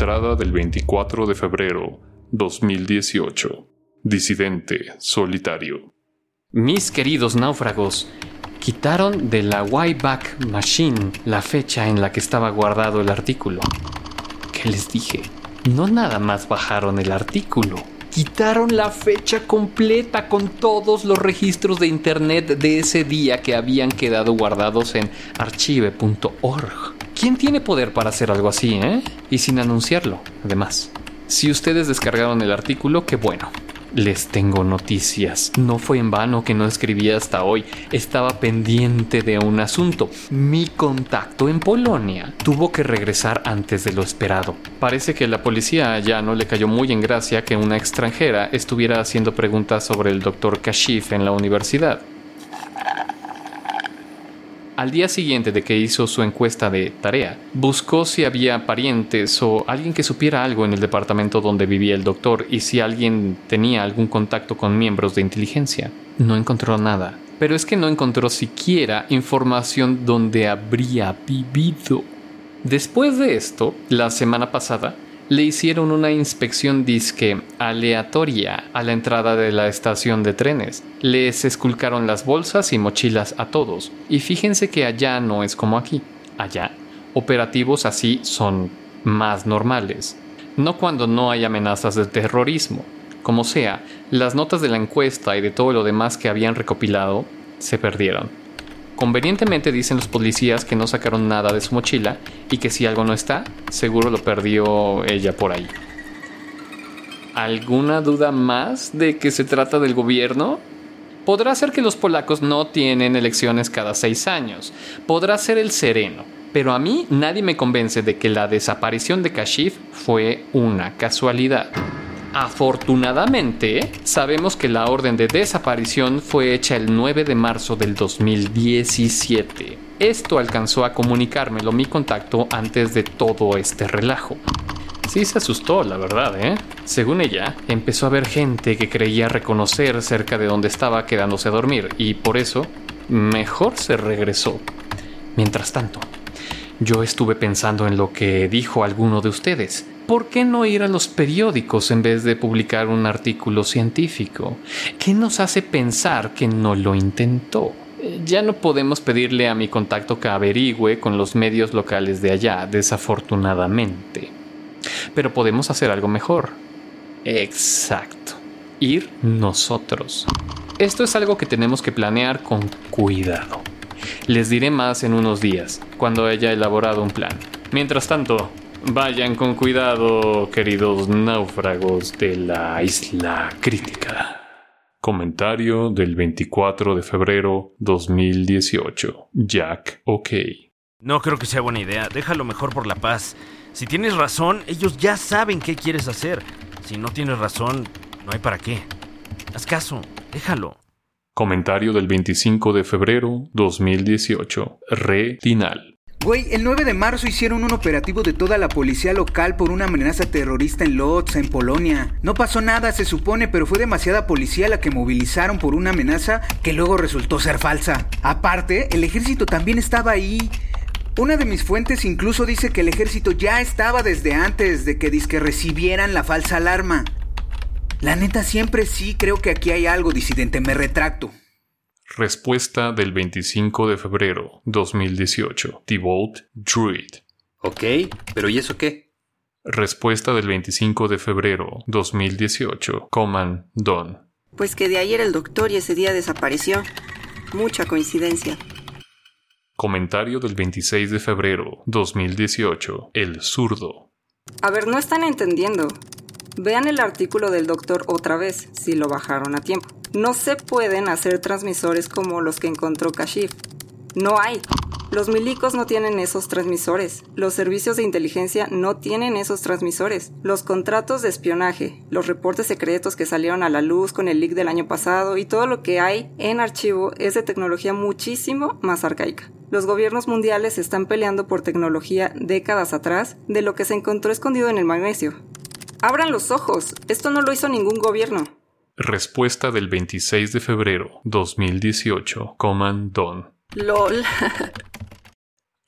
entrada del 24 de febrero 2018. Disidente solitario. Mis queridos náufragos, quitaron de la Wayback Machine la fecha en la que estaba guardado el artículo. ¿Qué les dije? No nada más bajaron el artículo, quitaron la fecha completa con todos los registros de internet de ese día que habían quedado guardados en archive.org. ¿Quién tiene poder para hacer algo así, eh? Y sin anunciarlo, además. Si ustedes descargaron el artículo, qué bueno. Les tengo noticias. No fue en vano que no escribí hasta hoy. Estaba pendiente de un asunto. Mi contacto en Polonia tuvo que regresar antes de lo esperado. Parece que la policía ya no le cayó muy en gracia que una extranjera estuviera haciendo preguntas sobre el doctor Kashif en la universidad. Al día siguiente de que hizo su encuesta de tarea, buscó si había parientes o alguien que supiera algo en el departamento donde vivía el doctor y si alguien tenía algún contacto con miembros de inteligencia. No encontró nada. Pero es que no encontró siquiera información donde habría vivido. Después de esto, la semana pasada, le hicieron una inspección disque aleatoria a la entrada de la estación de trenes. Les esculcaron las bolsas y mochilas a todos. Y fíjense que allá no es como aquí. Allá, operativos así son más normales. No cuando no hay amenazas de terrorismo. Como sea, las notas de la encuesta y de todo lo demás que habían recopilado se perdieron. Convenientemente dicen los policías que no sacaron nada de su mochila y que si algo no está, seguro lo perdió ella por ahí. ¿Alguna duda más de que se trata del gobierno? Podrá ser que los polacos no tienen elecciones cada seis años. Podrá ser el sereno. Pero a mí nadie me convence de que la desaparición de Kashif fue una casualidad. Afortunadamente, sabemos que la orden de desaparición fue hecha el 9 de marzo del 2017. Esto alcanzó a comunicármelo mi contacto antes de todo este relajo. Sí se asustó, la verdad, ¿eh? Según ella, empezó a ver gente que creía reconocer cerca de donde estaba quedándose a dormir y por eso mejor se regresó. Mientras tanto, yo estuve pensando en lo que dijo alguno de ustedes. ¿Por qué no ir a los periódicos en vez de publicar un artículo científico? ¿Qué nos hace pensar que no lo intentó? Eh, ya no podemos pedirle a mi contacto que averigüe con los medios locales de allá, desafortunadamente. Pero podemos hacer algo mejor. Exacto. Ir nosotros. Esto es algo que tenemos que planear con cuidado. Les diré más en unos días, cuando haya elaborado un plan. Mientras tanto, Vayan con cuidado, queridos náufragos de la isla crítica. Comentario del 24 de febrero 2018. Jack OK. No creo que sea buena idea. Déjalo mejor por la paz. Si tienes razón, ellos ya saben qué quieres hacer. Si no tienes razón, no hay para qué. Haz caso. Déjalo. Comentario del 25 de febrero 2018. Re final. Güey, el 9 de marzo hicieron un operativo de toda la policía local por una amenaza terrorista en Lodz, en Polonia. No pasó nada, se supone, pero fue demasiada policía la que movilizaron por una amenaza que luego resultó ser falsa. Aparte, el ejército también estaba ahí. Una de mis fuentes incluso dice que el ejército ya estaba desde antes de que disque recibieran la falsa alarma. La neta siempre sí creo que aquí hay algo disidente, me retracto. Respuesta del 25 de febrero 2018. Thibault Druid. Ok, pero ¿y eso qué? Respuesta del 25 de febrero 2018. Coman Don. Pues que de ayer el doctor y ese día desapareció. Mucha coincidencia. Comentario del 26 de febrero 2018. El zurdo. A ver, no están entendiendo. Vean el artículo del doctor otra vez, si lo bajaron a tiempo. No se pueden hacer transmisores como los que encontró Kashif. No hay. Los milicos no tienen esos transmisores. Los servicios de inteligencia no tienen esos transmisores. Los contratos de espionaje, los reportes secretos que salieron a la luz con el leak del año pasado y todo lo que hay en archivo es de tecnología muchísimo más arcaica. Los gobiernos mundiales están peleando por tecnología décadas atrás de lo que se encontró escondido en el magnesio. Abran los ojos, esto no lo hizo ningún gobierno. Respuesta del 26 de febrero 2018. Coman Don. LOL.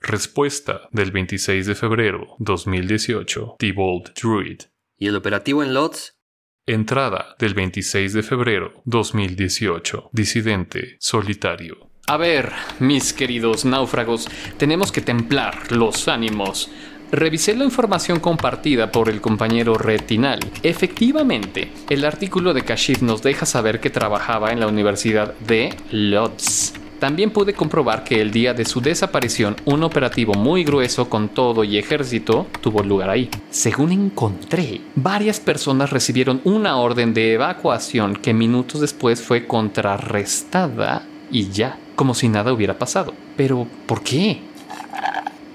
Respuesta del 26 de febrero 2018. Bold Druid. ¿Y el operativo en Lots? Entrada del 26 de febrero 2018. Disidente solitario. A ver, mis queridos náufragos, tenemos que templar los ánimos. Revisé la información compartida por el compañero Retinal. Efectivamente, el artículo de Kashif nos deja saber que trabajaba en la Universidad de Lodz. También pude comprobar que el día de su desaparición un operativo muy grueso con todo y ejército tuvo lugar ahí. Según encontré, varias personas recibieron una orden de evacuación que minutos después fue contrarrestada y ya, como si nada hubiera pasado. Pero, ¿por qué?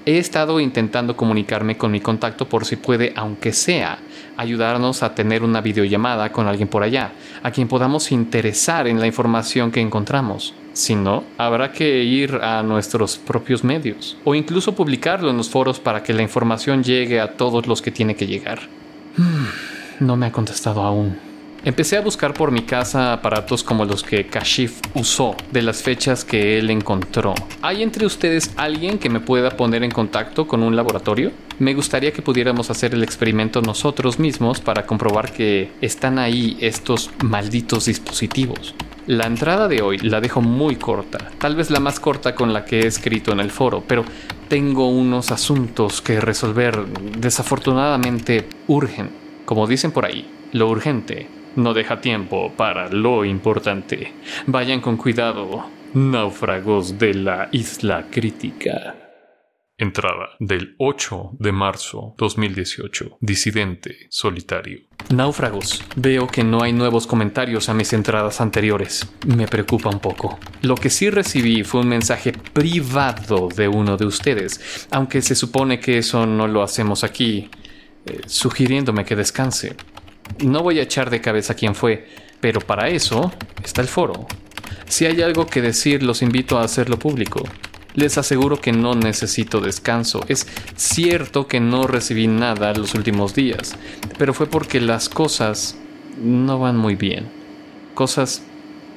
He estado intentando comunicarme con mi contacto por si puede, aunque sea, ayudarnos a tener una videollamada con alguien por allá, a quien podamos interesar en la información que encontramos. Si no, habrá que ir a nuestros propios medios o incluso publicarlo en los foros para que la información llegue a todos los que tiene que llegar. No me ha contestado aún. Empecé a buscar por mi casa aparatos como los que Kashif usó de las fechas que él encontró. ¿Hay entre ustedes alguien que me pueda poner en contacto con un laboratorio? Me gustaría que pudiéramos hacer el experimento nosotros mismos para comprobar que están ahí estos malditos dispositivos. La entrada de hoy la dejo muy corta, tal vez la más corta con la que he escrito en el foro, pero tengo unos asuntos que resolver desafortunadamente urgen. Como dicen por ahí, lo urgente no deja tiempo para lo importante. Vayan con cuidado, náufragos de la isla crítica. Entrada del 8 de marzo 2018. Disidente solitario. Náufragos, veo que no hay nuevos comentarios a mis entradas anteriores. Me preocupa un poco. Lo que sí recibí fue un mensaje privado de uno de ustedes, aunque se supone que eso no lo hacemos aquí, eh, sugiriéndome que descanse. No voy a echar de cabeza quién fue, pero para eso está el foro. Si hay algo que decir, los invito a hacerlo público. Les aseguro que no necesito descanso. Es cierto que no recibí nada los últimos días, pero fue porque las cosas no van muy bien. Cosas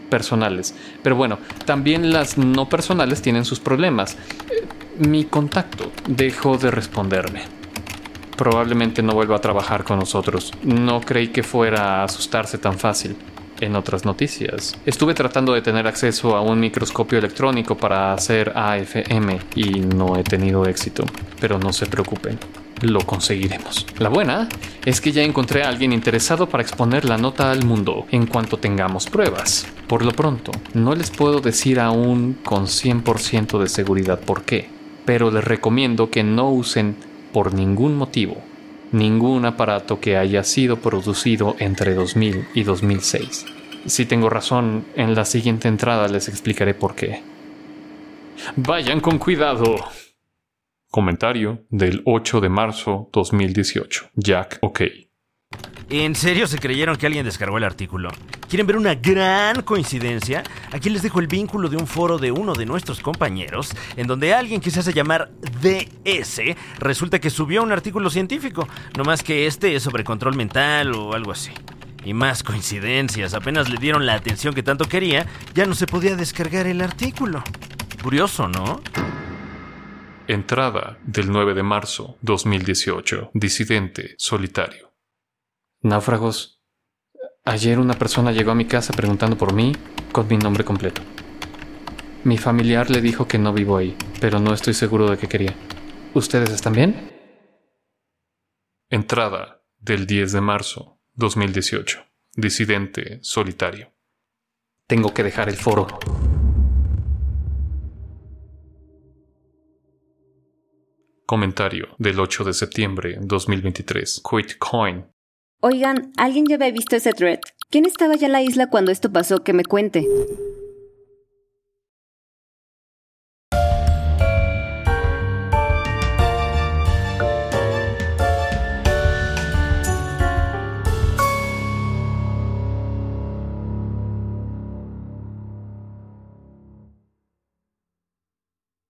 personales. Pero bueno, también las no personales tienen sus problemas. Mi contacto dejó de responderme probablemente no vuelva a trabajar con nosotros. No creí que fuera a asustarse tan fácil. En otras noticias, estuve tratando de tener acceso a un microscopio electrónico para hacer AFM y no he tenido éxito. Pero no se preocupen, lo conseguiremos. La buena es que ya encontré a alguien interesado para exponer la nota al mundo en cuanto tengamos pruebas. Por lo pronto, no les puedo decir aún con 100% de seguridad por qué, pero les recomiendo que no usen por ningún motivo ningún aparato que haya sido producido entre 2000 y 2006. Si tengo razón, en la siguiente entrada les explicaré por qué. Vayan con cuidado. Comentario del 8 de marzo 2018. Jack OK. ¿En serio se creyeron que alguien descargó el artículo? ¿Quieren ver una gran coincidencia? Aquí les dejo el vínculo de un foro de uno de nuestros compañeros, en donde alguien que se hace llamar DS resulta que subió un artículo científico, no más que este es sobre control mental o algo así. Y más coincidencias, apenas le dieron la atención que tanto quería, ya no se podía descargar el artículo. Curioso, ¿no? Entrada del 9 de marzo 2018. Disidente solitario. Náufragos. Ayer una persona llegó a mi casa preguntando por mí con mi nombre completo. Mi familiar le dijo que no vivo ahí, pero no estoy seguro de qué quería. ¿Ustedes están bien? Entrada del 10 de marzo 2018. Disidente solitario. Tengo que dejar el foro. Comentario del 8 de septiembre 2023. Quitcoin Oigan, ¿alguien ya había visto ese thread? ¿Quién estaba ya en la isla cuando esto pasó? Que me cuente.